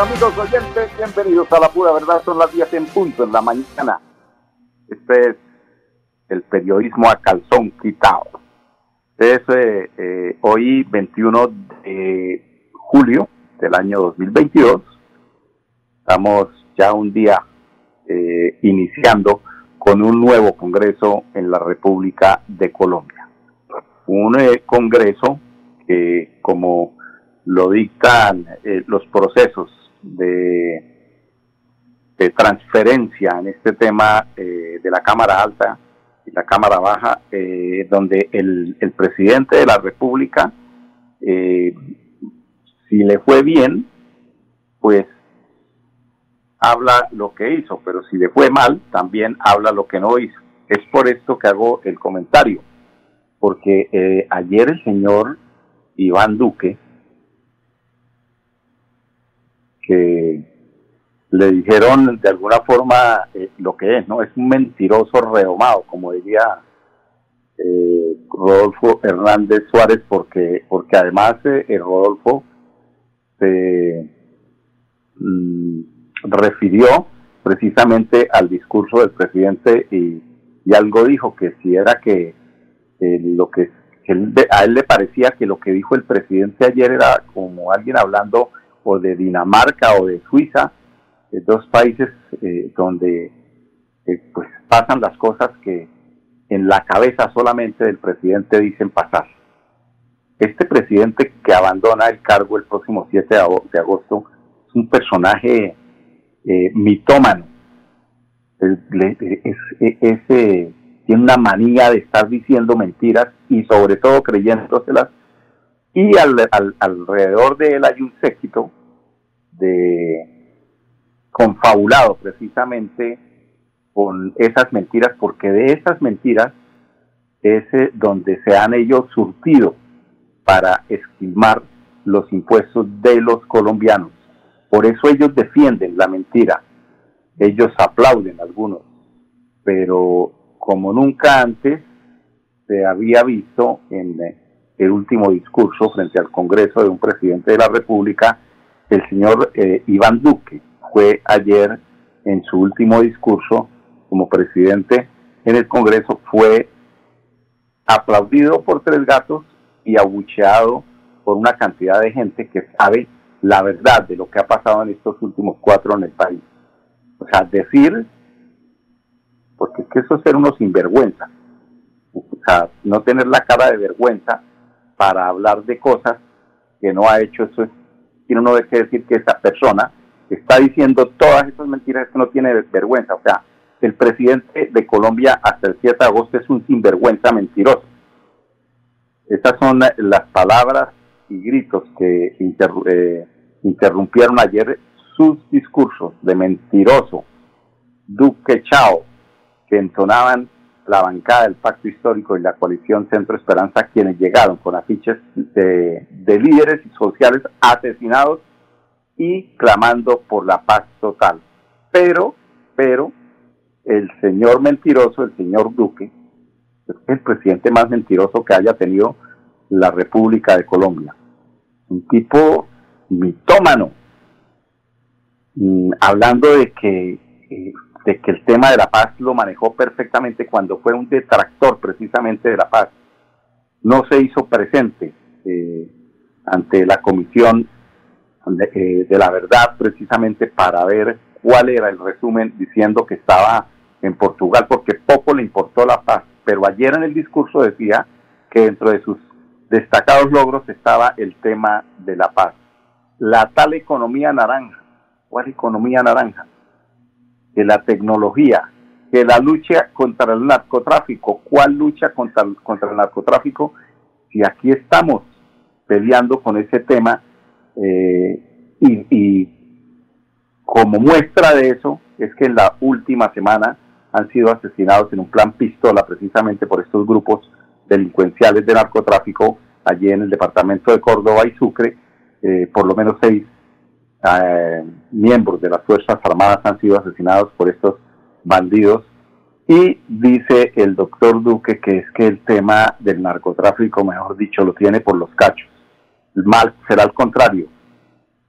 Amigos oyentes, bienvenidos a la pura verdad, son las 10 en punto en la mañana. Este es el periodismo a calzón quitado. Es eh, eh, hoy 21 de julio del año 2022. Estamos ya un día eh, iniciando con un nuevo Congreso en la República de Colombia. Un Congreso que, como lo dictan los procesos de, transferencia en este tema eh, de la Cámara Alta y la Cámara Baja, eh, donde el, presidente de la República, eh, si le fue bien, pues habla lo que hizo, pero si le fue mal, también habla lo que no hizo. Es por esto que hago el comentario, porque ayer el señor Iván Duque, que le dijeron de alguna forma eh, lo que es, ¿no? Es un mentiroso redomado, como diría eh, Rodolfo Hernández Suárez, porque, porque además eh, Rodolfo se mm, refirió precisamente al discurso del presidente y, algo dijo que si era que lo que, a él le parecía que lo que dijo el presidente ayer era como alguien hablando o de Dinamarca o de Suiza, eh, dos países eh, donde eh, pues pasan las cosas que en la cabeza solamente del presidente dicen pasar. Este presidente que abandona el cargo el próximo 7 de agosto es un personaje mitómano. Es, tiene una manía de estar diciendo mentiras y sobre todo creyéndoselas y alrededor de él hay un séquito de confabulado precisamente con esas mentiras, porque de esas mentiras es eh, donde se han ellos surtido para esquilmar los impuestos de los colombianos. Por eso ellos defienden la mentira, ellos aplauden algunos, pero como nunca antes se había visto en eh, el último discurso frente al Congreso de un presidente de la República, el señor eh, Iván Duque. Fue ayer en su último discurso como presidente en el Congreso, fue aplaudido por tres gatos y abucheado por una cantidad de gente que sabe la verdad de lo que ha pasado en estos últimos cuatro en el país. O sea, decir, porque es que eso es ser uno sinvergüenza. O sea, no tener la cara de vergüenza para hablar de cosas que no ha hecho, eso tiene uno que decir que esa persona está diciendo todas esas mentiras que no tiene vergüenza. O sea, el presidente de Colombia hasta el 7 de agosto es un sinvergüenza mentiroso. Estas son las palabras y gritos que eh, interrumpieron ayer sus discursos de mentiroso, Duque Chao, que entonaban la bancada del Pacto Histórico y la coalición Centro Esperanza, quienes llegaron con afiches de, líderes sociales asesinados y clamando por la paz total. Pero, pero, el señor mentiroso, el señor Duque, es el presidente más mentiroso que haya tenido la República de Colombia. Un tipo mitómano, mm, hablando de que eh, de que el tema de la paz lo manejó perfectamente cuando fue un detractor precisamente de la paz. No se hizo presente eh, ante la comisión de, eh, de, la verdad precisamente para ver cuál era el resumen diciendo que estaba en Portugal porque poco le importó la paz. Pero ayer en el discurso decía que dentro de sus destacados logros estaba el tema de la paz. La tal economía naranja. ¿Cuál economía naranja? Que la tecnología, que la lucha contra el narcotráfico. ¿Cuál lucha contra, contra el narcotráfico? Si aquí estamos peleando con ese tema eh, y, y como muestra de eso es que en la última semana han sido asesinados en un plan pistola precisamente por estos grupos delincuenciales de narcotráfico allí en el departamento de Córdoba y Sucre, eh, por lo menos seis eh, miembros de las Fuerzas Armadas han sido asesinados por estos bandidos. Y dice el doctor Duque que es que el tema del narcotráfico, mejor dicho, lo tiene por los cachos. El mal será al contrario.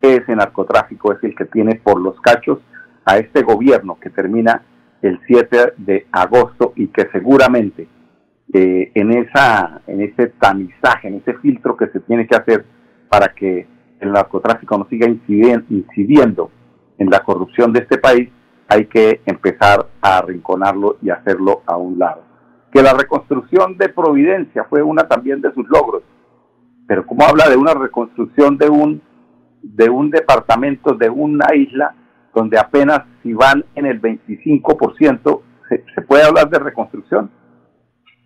Ese narcotráfico es el que tiene por los cachos a este gobierno que termina el 7 de agosto y que seguramente eh, en, esa, en ese tamizaje, en ese filtro que se tiene que hacer para que el narcotráfico no siga incidiendo en la corrupción de este país, hay que empezar a arrinconarlo y hacerlo a un lado. Que la reconstrucción de Providencia fue una también de sus logros, pero como habla de una reconstrucción de un, de un departamento, de una isla, donde apenas si van en el 25%, ¿se, se puede hablar de reconstrucción?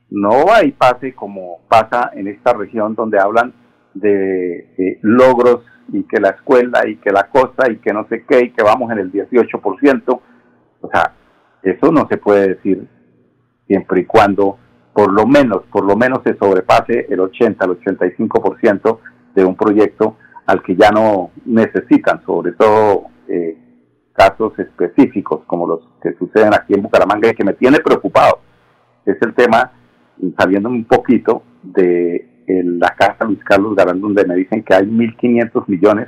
No hay pase como pasa en esta región donde hablan de logros y que la escuela y que la costa y que no sé qué y que vamos en el 18%. O sea, eso no se puede decir siempre y cuando por lo menos, por lo menos se sobrepase el 80, el 85% de un proyecto al que ya no necesitan, sobre todo eh, casos específicos como los que suceden aquí en Bucaramanga y que me tiene preocupado. Es el tema, sabiendo un poquito, de la casa Luis Carlos Garán, donde me dicen que hay 1.500 millones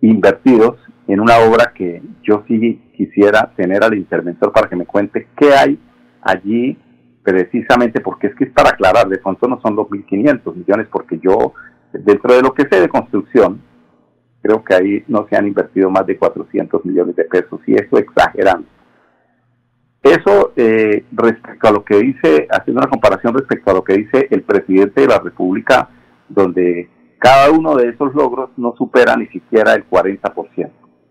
invertidos en una obra que yo sí quisiera tener al interventor para que me cuente qué hay allí precisamente, porque es que es para aclarar, de pronto no son los 1.500 millones, porque yo, dentro de lo que sé de construcción, creo que ahí no se han invertido más de 400 millones de pesos, y eso exagerando. Eso eh, respecto a lo que dice, haciendo una comparación respecto a lo que dice el presidente de la República, donde cada uno de esos logros no supera ni siquiera el 40%.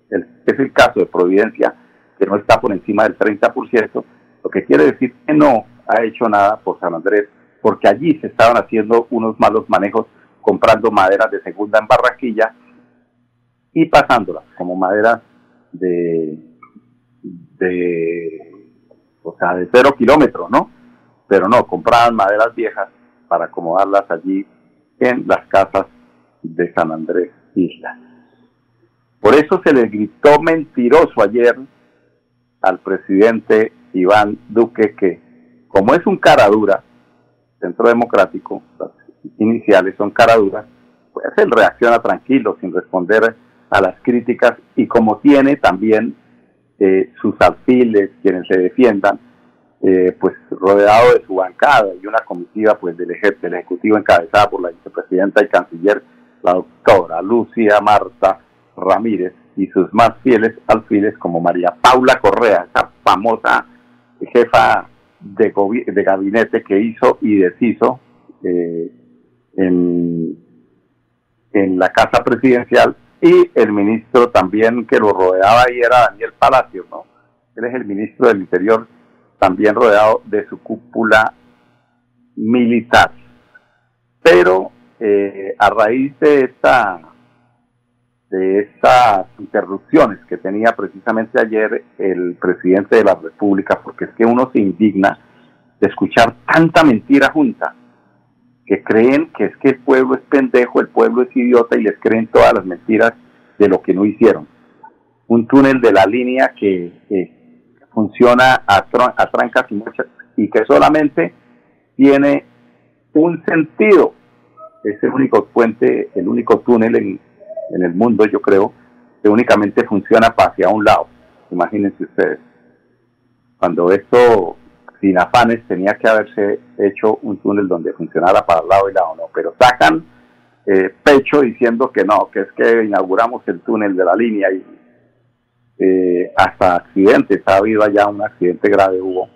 es el caso de Providencia, que no está por encima del 30%, lo que quiere decir que no ha hecho nada por San Andrés, porque allí se estaban haciendo unos malos manejos comprando maderas de segunda en Barranquilla y pasándolas como maderas de, de o sea, de cero kilómetros, ¿no? Pero no, compraban maderas viejas para acomodarlas allí en las casas de San Andrés Isla. Por eso se le gritó mentiroso ayer al presidente Iván Duque que, como es un cara dura, Centro Democrático, las iniciales son cara duras, pues él reacciona tranquilo, sin responder a las críticas, y como tiene también eh, sus alfiles, quienes se defiendan, eh, pues rodeado de su bancada y una comitiva pues del, del Ejecutivo encabezada por la vicepresidenta y canciller, la doctora Lucia Marta Ramírez, y sus más fieles alfiles como María Paula Correa, esa famosa jefa de, gabinete que hizo y deshizo eh, en la casa presidencial y el ministro también que lo rodeaba ahí era Daniel Palacio, ¿no? Él es el ministro del Interior, también rodeado de su cúpula militar. Pero eh, a raíz de esta de estas interrupciones que tenía precisamente ayer el presidente de la República, porque es que uno se indigna de escuchar tanta mentira junta que creen que es que el pueblo es pendejo, el pueblo es idiota y les creen todas las mentiras de lo que no hicieron. Un túnel de la línea que funciona a, trancas y muchas y que solamente tiene un sentido. Es el único puente, el único túnel en, en el mundo, yo creo, que únicamente funciona hacia un lado. Imagínense ustedes. Cuando esto sin afanes tenía que haberse hecho un túnel donde funcionara para el lado y lado, no, pero sacan eh, pecho diciendo que no, que es que inauguramos el túnel de la línea y eh, hasta accidentes, ha habido allá un accidente grave hubo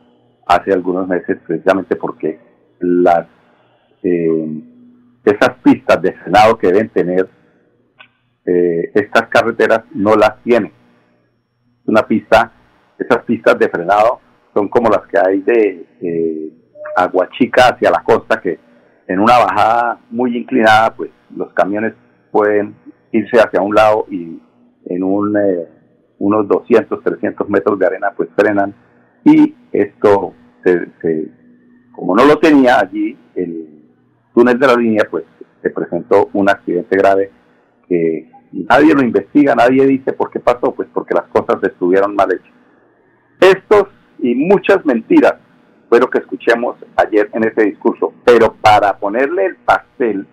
hace algunos meses precisamente porque las eh, esas pistas de frenado que deben tener estas carreteras no las tienen. Una pista esas pistas de frenado son como las que hay de Aguachica hacia la costa, que en una bajada muy inclinada, pues los camiones pueden irse hacia un lado y en eh, unos 200, 300 metros de arena, pues frenan. Y esto, se, como no lo tenía allí, el túnel de la línea, pues se presentó un accidente grave que nadie lo investiga, nadie dice por qué pasó, pues porque las cosas estuvieron mal hechas. Estos y muchas mentiras fue lo que escuchamos ayer en ese discurso, pero para ponerle el pastel,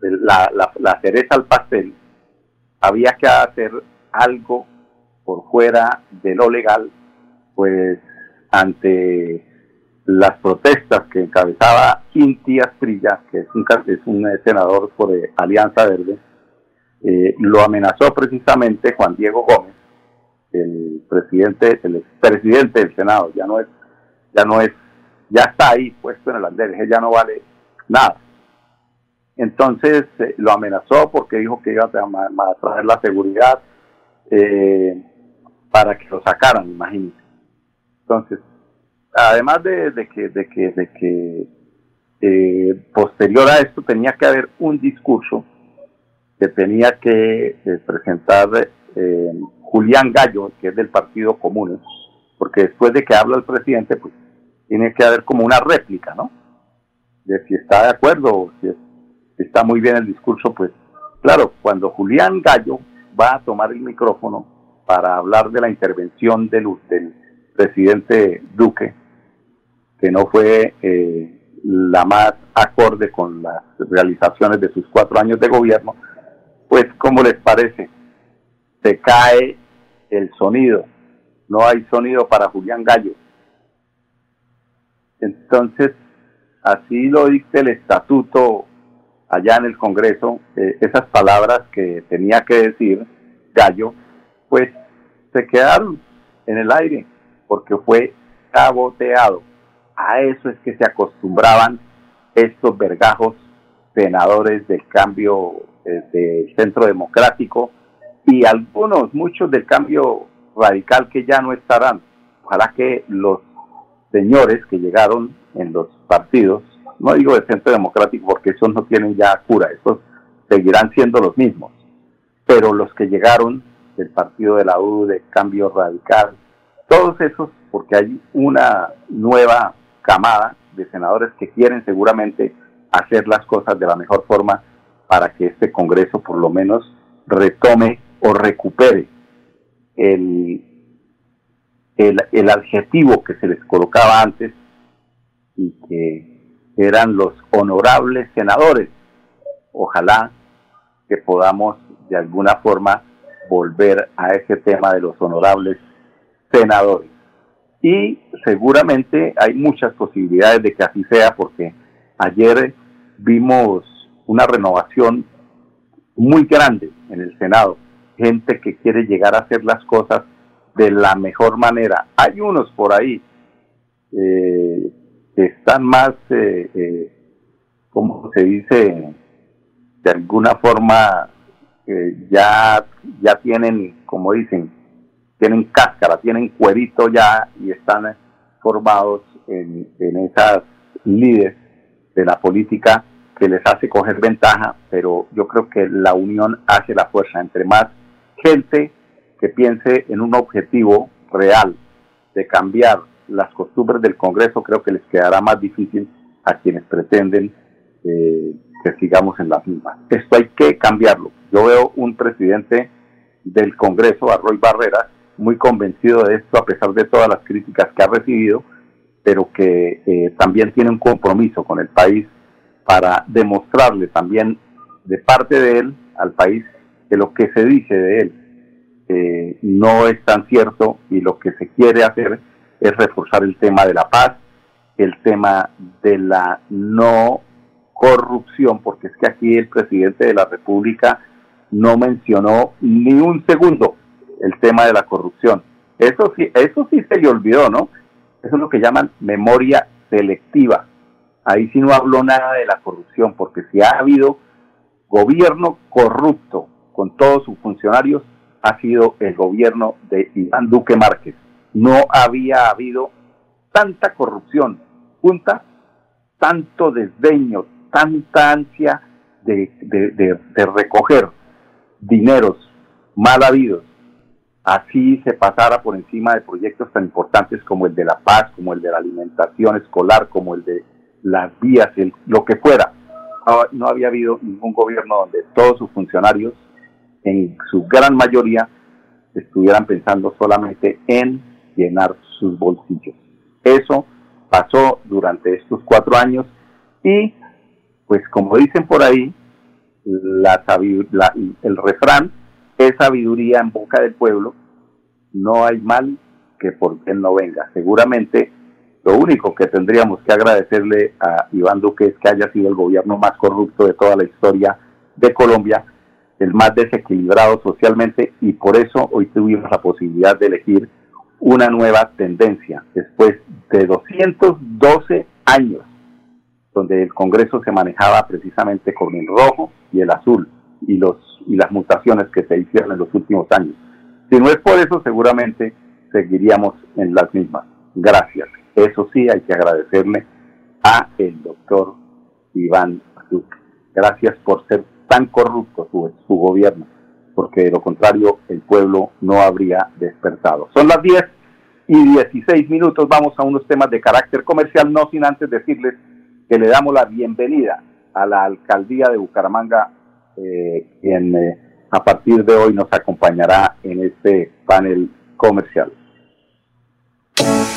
la, la, cereza al pastel, había que hacer algo por fuera de lo legal, pues ante las protestas que encabezaba Inti Astrilla, que es un, es un senador por Alianza Verde, eh, lo amenazó precisamente Juan Diego Gómez, el presidente, el expresidente del Senado, ya no es, ya no es, ya está ahí puesto en el andén, ya no vale nada. Entonces eh, lo amenazó porque dijo que iba a, traer la seguridad eh, para que lo sacaran, imagínense. Entonces, además de, que, de que, de que eh, posterior a esto tenía que haber un discurso que tenía que presentar Julián Gallo, que es del Partido Común, porque después de que habla el presidente, pues tiene que haber como una réplica, ¿no? De si está de acuerdo o si está muy bien el discurso, pues claro, cuando Julián Gallo va a tomar el micrófono para hablar de la intervención del, presidente Duque, que no fue eh, la más acorde con las realizaciones de sus cuatro años de gobierno, pues ¿cómo les parece? Se cae el sonido. No hay sonido para Julián Gallo. Entonces, así lo dice el estatuto allá en el Congreso, eh, esas palabras que tenía que decir Gallo, pues se quedaron en el aire porque fue saboteado. A eso es que se acostumbraban estos vergajos senadores del cambio eh, del centro democrático y algunos, muchos del cambio radical que ya no estarán. Ojalá que los señores que llegaron en los partidos, no digo de centro democrático porque esos no tienen ya cura, esos seguirán siendo los mismos, pero los que llegaron del partido de la U, de cambio radical, todos esos, porque hay una nueva camada de senadores que quieren seguramente hacer las cosas de la mejor forma para que este Congreso por lo menos retome o recupere el, el, adjetivo que se les colocaba antes y que eran los honorables senadores. Ojalá que podamos de alguna forma volver a ese tema de los honorables senadores. Y seguramente hay muchas posibilidades de que así sea porque ayer vimos una renovación muy grande en el Senado gente que quiere llegar a hacer las cosas de la mejor manera. Hay unos por ahí eh, que están más, eh, eh, como se dice, de alguna forma ya, ya tienen, como dicen, tienen cáscara, tienen cuerito ya y están formados en esas líderes de la política que les hace coger ventaja, pero yo creo que la unión hace la fuerza. Entre más gente que piense en un objetivo real de cambiar las costumbres del Congreso, creo que les quedará más difícil a quienes pretenden eh, que sigamos en las mismas. Esto hay que cambiarlo. Yo veo un presidente del Congreso, Arroy Barrera, muy convencido de esto a pesar de todas las críticas que ha recibido, pero que eh, también tiene un compromiso con el país para demostrarle también de parte de él al país que lo que se dice de él eh, no es tan cierto y lo que se quiere hacer es reforzar el tema de la paz, el tema de la no corrupción, porque es que aquí el presidente de la República no mencionó ni un segundo el tema de la corrupción. Eso sí, eso sí se le olvidó, ¿no? Eso es lo que llaman memoria selectiva. Ahí sí no habló nada de la corrupción, porque si ha habido gobierno corrupto con todos sus funcionarios, ha sido el gobierno de Iván Duque Márquez. No había habido tanta corrupción junta, tanto desdeño, tanta ansia de, de recoger dineros mal habidos, así se pasara por encima de proyectos tan importantes como el de la paz, como el de la alimentación escolar, como el de las vías, lo que fuera. No había habido ningún gobierno donde todos sus funcionarios, en su gran mayoría, estuvieran pensando solamente en llenar sus bolsillos. Eso pasó durante estos cuatro años y, pues como dicen por ahí, la, el refrán es sabiduría en boca del pueblo, no hay mal que por él no venga. Seguramente lo único que tendríamos que agradecerle a Iván Duque es que haya sido el gobierno más corrupto de toda la historia de Colombia, el más desequilibrado socialmente y por eso hoy tuvimos la posibilidad de elegir una nueva tendencia después de 212 años donde el Congreso se manejaba precisamente con el rojo y el azul y los y las mutaciones que se hicieron en los últimos años. Si no es por eso, seguramente seguiríamos en las mismas. Gracias. Eso sí, hay que agradecerle a el doctor Iván Duque. Gracias por ser tan corrupto su, gobierno, porque de lo contrario el pueblo no habría despertado. Son las 10 y 16 minutos. Vamos a unos temas de carácter comercial, no sin antes decirles que le damos la bienvenida a la alcaldía de Bucaramanga eh, quien eh, a partir de hoy nos acompañará en este panel comercial.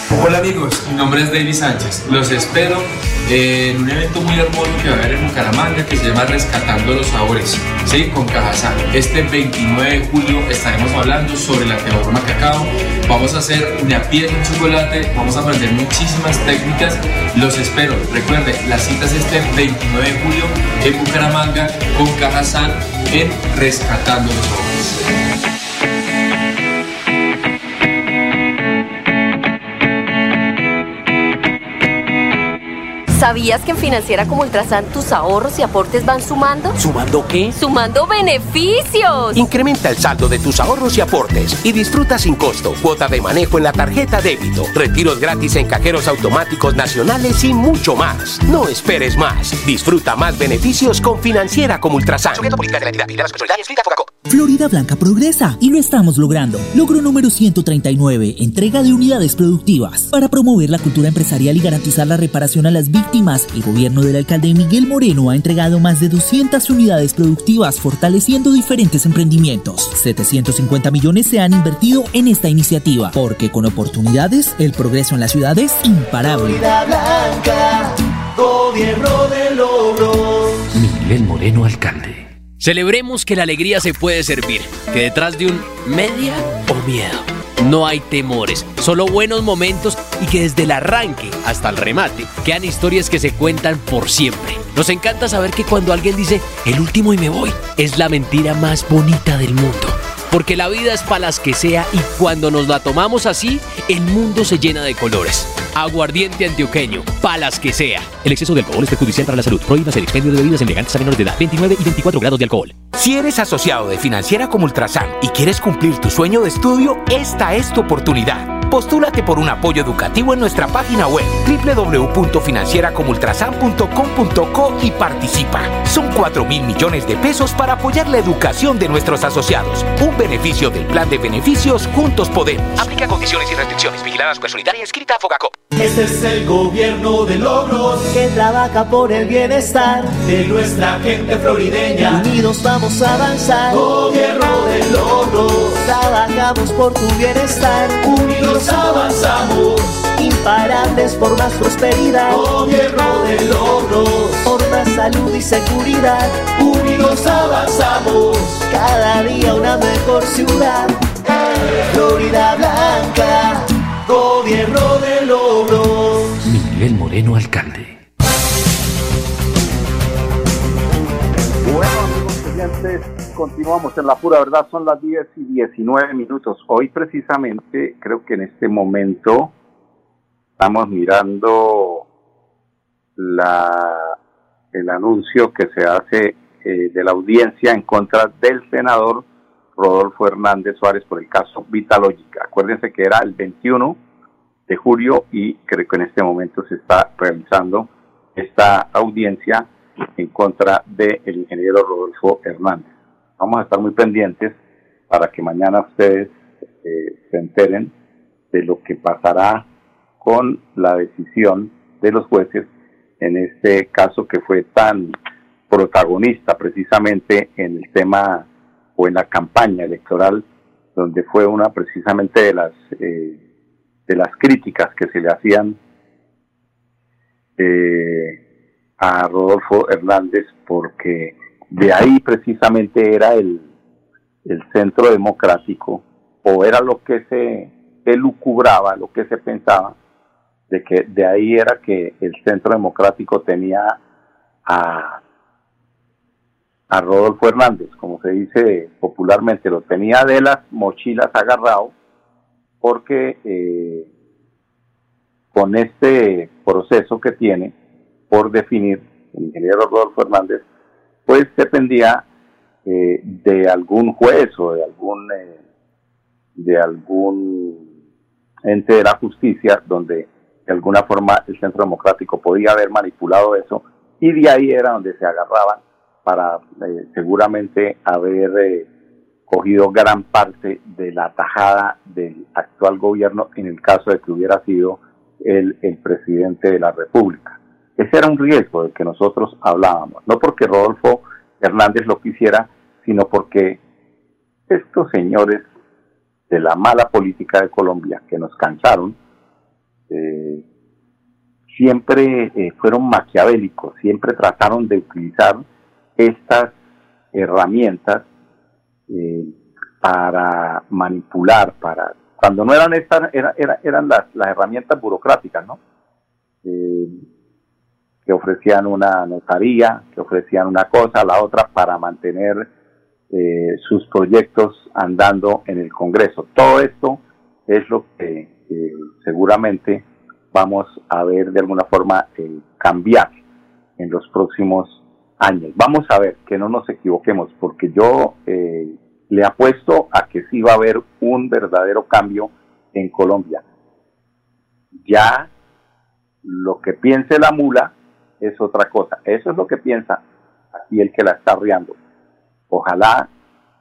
Hola amigos, mi nombre es David Sánchez. Los espero en un evento muy hermoso que va a haber en Bucaramanga que se llama Rescatando los Sabores, ¿sí? con Cajazán. Este 29 de julio estaremos hablando sobre la teorema cacao. Vamos a hacer una piel en chocolate, vamos a aprender muchísimas técnicas. Los espero. Recuerden, la cita es este 29 de julio en Bucaramanga con Cajazán en Rescatando los Sabores. ¿Sabías que en Financiera como Ultrasan tus ahorros y aportes van sumando? ¿Sumando qué? ¡Sumando beneficios! Incrementa el saldo de tus ahorros y aportes y disfruta sin costo cuota de manejo en la tarjeta débito, retiros gratis en cajeros automáticos nacionales y mucho más. No esperes más. Disfruta más beneficios con Financiera como Ultrasan. Florida Blanca progresa y lo estamos logrando. Logro número 139, entrega de unidades productivas. Para promover la cultura empresarial y garantizar la reparación a las víctimas, el gobierno del alcalde Miguel Moreno ha entregado más de 200 unidades productivas fortaleciendo diferentes emprendimientos. 750 millones se han invertido en esta iniciativa, porque con oportunidades el progreso en la ciudad es imparable. Blanca, gobierno de logros. Miguel Moreno, alcalde. Celebremos que la alegría se puede servir, que detrás de un media o miedo no hay temores, solo buenos momentos y que desde el arranque hasta el remate quedan historias que se cuentan por siempre. Nos encanta saber que cuando alguien dice el último y me voy, es la mentira más bonita del mundo porque la vida es para las que sea y cuando nos la tomamos así, el mundo se llena de colores. Aguardiente antioqueño, palas que sea. El exceso de alcohol es perjudicial para la salud. Prohíbas el expendio de bebidas elegantes a menores de edad, 29 y 24 grados de alcohol. Si eres asociado de Financiera como Ultrasan y quieres cumplir tu sueño de estudio, esta es tu oportunidad. Postúlate por un apoyo educativo en nuestra página web www.financieracomultrasan.com.co y participa. Son 4 mil millones de pesos para apoyar la educación de nuestros asociados. Un beneficio del plan de beneficios Juntos Podemos. Aplica condiciones y restricciones. Vigiladas por Solidaria escrita a Fogacop. Este es el gobierno de logros que trabaja por el bienestar de nuestra gente florideña. Unidos vamos a avanzar. Gobierno de logros. Por tu bienestar. Unidos avanzamos. Imparables por más prosperidad. Gobierno de logros. Por más salud y seguridad. Unidos avanzamos. Cada día una mejor ciudad. Florida Blanca. Gobierno de logros. Miguel Moreno, alcalde. Oyentes, continuamos en la pura verdad. Son las 10 y 19 minutos. Hoy, precisamente, creo que en este momento estamos mirando la, el anuncio que se hace eh, de la audiencia en contra del senador Rodolfo Hernández Suárez por el caso Vitalógica. Acuérdense que era el 21 de julio y creo que en este momento se está realizando esta audiencia en contra del ingeniero Rodolfo Hernández. Vamos a estar muy pendientes para que mañana ustedes eh, se enteren de lo que pasará con la decisión de los jueces en este caso que fue tan protagonista precisamente en el tema o en la campaña electoral donde fue una precisamente de las eh, de las críticas que se le hacían eh, a Rodolfo Hernández porque de ahí precisamente era el, el centro democrático o era lo que se elucubraba, lo que se pensaba, de que de ahí era que el centro democrático tenía a, a Rodolfo Hernández, como se dice popularmente, lo tenía de las mochilas agarrado, porque eh, con este proceso que tiene por definir el ingeniero Rodolfo Hernández, pues dependía eh, de algún juez o de algún eh, de algún ente de la justicia donde de alguna forma el Centro Democrático podía haber manipulado eso y de ahí era donde se agarraban para eh, seguramente haber cogido gran parte de la tajada del actual gobierno en el caso de que hubiera sido el, el presidente de la República. Ese era un riesgo del que nosotros hablábamos, no porque Rodolfo Hernández lo quisiera, sino porque estos señores de la mala política de Colombia que nos cansaron, eh, siempre eh, fueron maquiavélicos, siempre trataron de utilizar estas herramientas eh, para manipular, para cuando no eran estas, eran las, las herramientas burocráticas, ¿no? Que ofrecían una notaría, que ofrecían una cosa, la otra para mantener eh, sus proyectos andando en el Congreso. Todo esto es lo que seguramente vamos a ver de alguna forma eh, cambiar en los próximos años. Vamos a ver que no nos equivoquemos, porque yo eh, le apuesto a que sí va a haber un verdadero cambio en Colombia. Ya lo que piense la mula es otra cosa. Eso es lo que piensa aquí el que la está arriando. Ojalá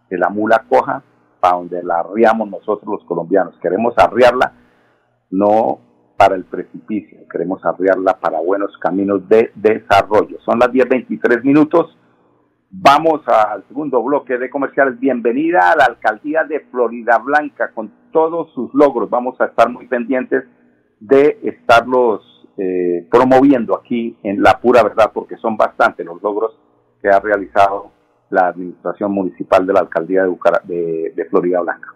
que la mula coja para donde la arriamos nosotros los colombianos. Queremos arriarla no para el precipicio, queremos arriarla para buenos caminos de desarrollo. Son las 10.23 minutos. Vamos al segundo bloque de comerciales. Bienvenida a la alcaldía de Florida Blanca con todos sus logros. Vamos a estar muy pendientes de estarlos eh, promoviendo aquí en la pura verdad, porque son bastantes los logros que ha realizado la administración municipal de la alcaldía de, de Florida Blanca.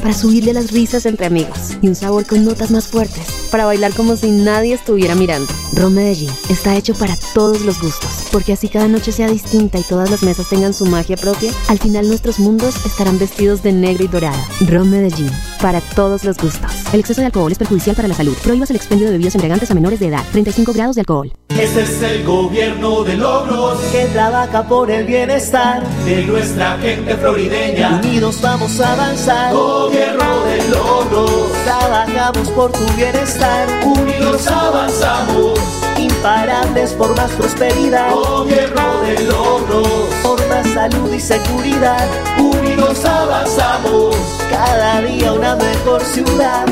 para subirle las risas entre amigos y un sabor con notas más fuertes para bailar como si nadie estuviera mirando. Ron Medellín está hecho para todos los gustos, porque así cada noche sea distinta y todas las mesas tengan su magia propia, al final nuestros mundos estarán vestidos de negro y dorado. Ron Medellín, para todos los gustos. El exceso de alcohol es perjudicial para la salud. Prohíbas el expendio de bebidas embriagantes a menores de edad. 35 grados de alcohol. Este es el gobierno de logros que trabaja por el bienestar de nuestra gente florideña. Unidos vamos a avanzar. Gobierno de logros. Trabajamos por tu bienestar. Unidos avanzamos. Imparables por más prosperidad. Gobierno de logros. Por más salud y seguridad. Unidos avanzamos. Cada día una mejor ciudad.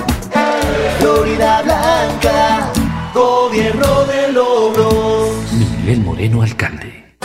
Florida Blanca, gobierno de logros. Miguel Moreno, alcalde.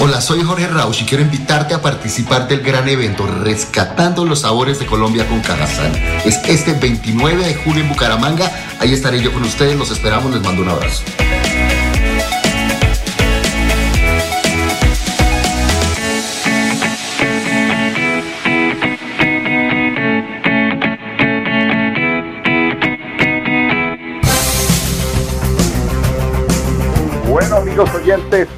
Hola, soy Jorge Rausch y quiero invitarte a participar del gran evento Rescatando los Sabores de Colombia con Cajazán. Es este 29 de julio en Bucaramanga. Ahí estaré yo con ustedes. Los esperamos. Les mando un abrazo. Bueno, amigos oyentes,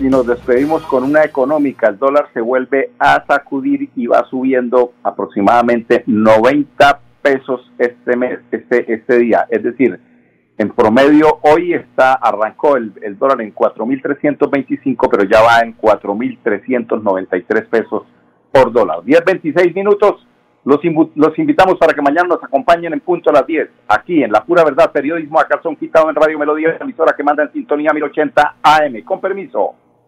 y nos despedimos con una económica. El dólar se vuelve a sacudir y va subiendo aproximadamente 90 pesos este mes, este, este día. Es decir, en promedio hoy está, arrancó el, el dólar en 4.325, pero ya va en 4.393 pesos por dólar. 10.26 minutos. Los, los invitamos para que mañana nos acompañen en punto a las 10, aquí en La Pura Verdad, periodismo a calzón quitado en Radio Melodía, emisora que manda en sintonía 1080 AM. Con permiso.